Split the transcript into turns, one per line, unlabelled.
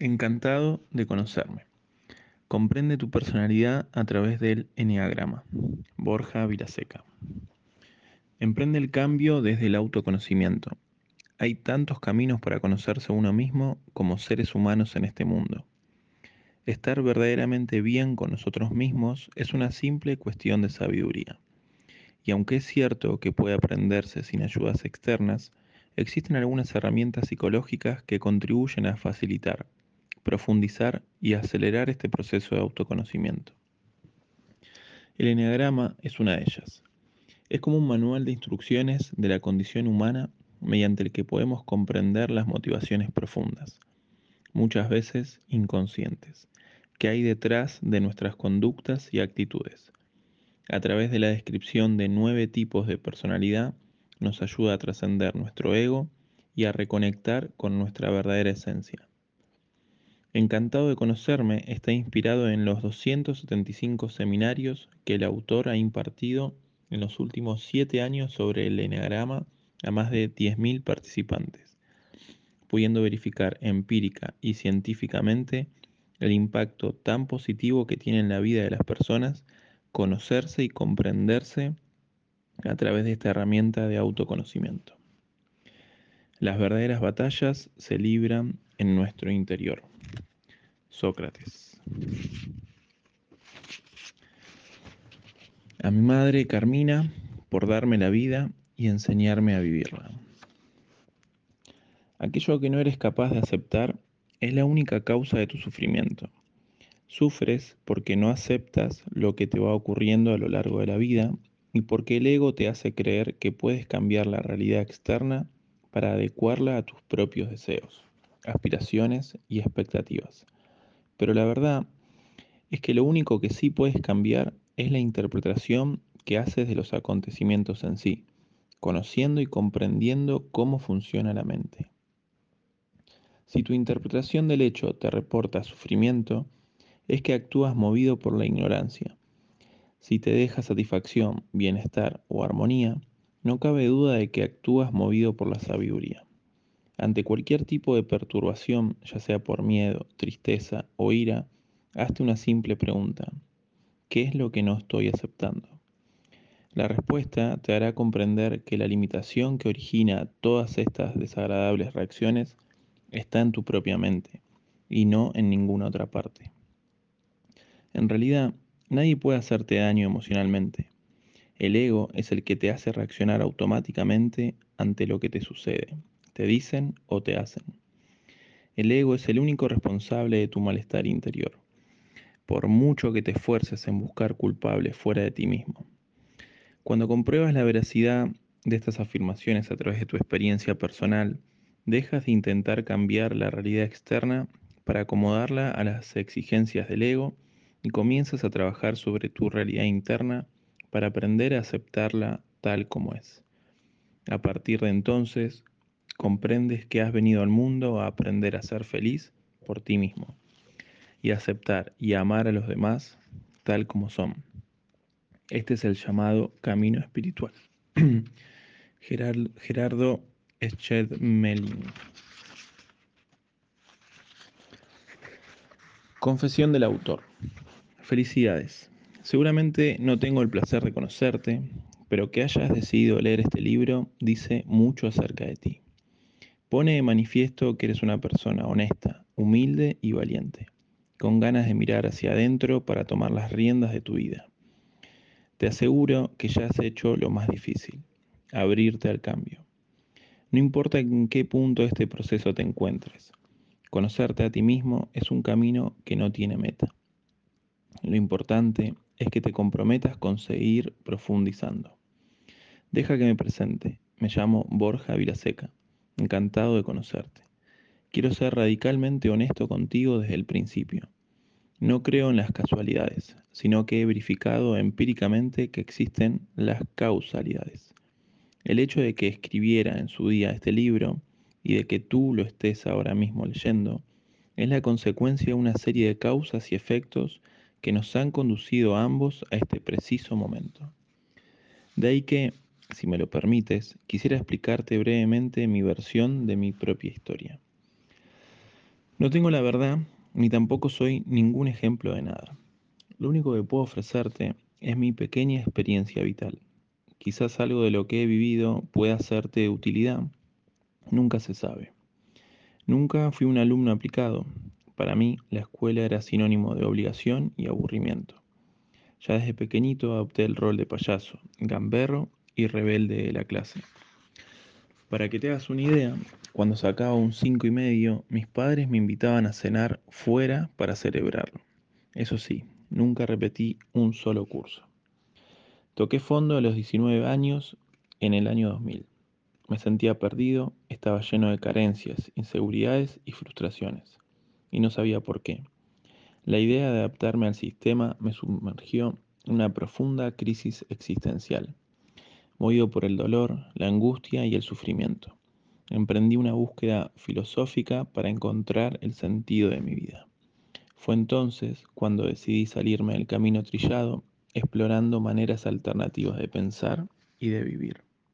Encantado de conocerme. Comprende tu personalidad a través del Enneagrama. Borja Viraseca. Emprende el cambio desde el autoconocimiento. Hay tantos caminos para conocerse uno mismo como seres humanos en este mundo. Estar verdaderamente bien con nosotros mismos es una simple cuestión de sabiduría. Y aunque es cierto que puede aprenderse sin ayudas externas, existen algunas herramientas psicológicas que contribuyen a facilitar profundizar y acelerar este proceso de autoconocimiento. El Enneagrama es una de ellas. Es como un manual de instrucciones de la condición humana mediante el que podemos comprender las motivaciones profundas, muchas veces inconscientes, que hay detrás de nuestras conductas y actitudes. A través de la descripción de nueve tipos de personalidad, nos ayuda a trascender nuestro ego y a reconectar con nuestra verdadera esencia. Encantado de conocerme está inspirado en los 275 seminarios que el autor ha impartido en los últimos siete años sobre el eneagrama a más de 10.000 participantes, pudiendo verificar empírica y científicamente el impacto tan positivo que tiene en la vida de las personas conocerse y comprenderse a través de esta herramienta de autoconocimiento. Las verdaderas batallas se libran en nuestro interior. Sócrates. A mi madre Carmina por darme la vida y enseñarme a vivirla. Aquello que no eres capaz de aceptar es la única causa de tu sufrimiento. Sufres porque no aceptas lo que te va ocurriendo a lo largo de la vida y porque el ego te hace creer que puedes cambiar la realidad externa para adecuarla a tus propios deseos, aspiraciones y expectativas. Pero la verdad es que lo único que sí puedes cambiar es la interpretación que haces de los acontecimientos en sí, conociendo y comprendiendo cómo funciona la mente. Si tu interpretación del hecho te reporta sufrimiento, es que actúas movido por la ignorancia. Si te deja satisfacción, bienestar o armonía, no cabe duda de que actúas movido por la sabiduría. Ante cualquier tipo de perturbación, ya sea por miedo, tristeza o ira, hazte una simple pregunta. ¿Qué es lo que no estoy aceptando? La respuesta te hará comprender que la limitación que origina todas estas desagradables reacciones está en tu propia mente y no en ninguna otra parte. En realidad, nadie puede hacerte daño emocionalmente. El ego es el que te hace reaccionar automáticamente ante lo que te sucede te dicen o te hacen. El ego es el único responsable de tu malestar interior, por mucho que te esfuerces en buscar culpables fuera de ti mismo. Cuando compruebas la veracidad de estas afirmaciones a través de tu experiencia personal, dejas de intentar cambiar la realidad externa para acomodarla a las exigencias del ego y comienzas a trabajar sobre tu realidad interna para aprender a aceptarla tal como es. A partir de entonces, comprendes que has venido al mundo a aprender a ser feliz por ti mismo y aceptar y amar a los demás tal como son. Este es el llamado camino espiritual. Gerardo Schedmelin. Confesión del autor. Felicidades. Seguramente no tengo el placer de conocerte, pero que hayas decidido leer este libro dice mucho acerca de ti. Pone de manifiesto que eres una persona honesta, humilde y valiente, con ganas de mirar hacia adentro para tomar las riendas de tu vida. Te aseguro que ya has hecho lo más difícil, abrirte al cambio. No importa en qué punto de este proceso te encuentres, conocerte a ti mismo es un camino que no tiene meta. Lo importante es que te comprometas con seguir profundizando. Deja que me presente. Me llamo Borja Vilaseca. Encantado de conocerte. Quiero ser radicalmente honesto contigo desde el principio. No creo en las casualidades, sino que he verificado empíricamente que existen las causalidades. El hecho de que escribiera en su día este libro y de que tú lo estés ahora mismo leyendo es la consecuencia de una serie de causas y efectos que nos han conducido a ambos a este preciso momento. De ahí que si me lo permites, quisiera explicarte brevemente mi versión de mi propia historia. No tengo la verdad, ni tampoco soy ningún ejemplo de nada. Lo único que puedo ofrecerte es mi pequeña experiencia vital. Quizás algo de lo que he vivido pueda serte de utilidad. Nunca se sabe. Nunca fui un alumno aplicado. Para mí, la escuela era sinónimo de obligación y aburrimiento. Ya desde pequeñito adopté el rol de payaso, gamberro y rebelde de la clase. Para que te hagas una idea, cuando sacaba un cinco y medio, mis padres me invitaban a cenar fuera para celebrarlo. Eso sí, nunca repetí un solo curso. Toqué fondo a los 19 años en el año 2000. Me sentía perdido, estaba lleno de carencias, inseguridades y frustraciones, y no sabía por qué. La idea de adaptarme al sistema me sumergió en una profunda crisis existencial, movido por el dolor, la angustia y el sufrimiento. Emprendí una búsqueda filosófica para encontrar el sentido de mi vida. Fue entonces cuando decidí salirme del camino trillado, explorando maneras alternativas de pensar y de vivir.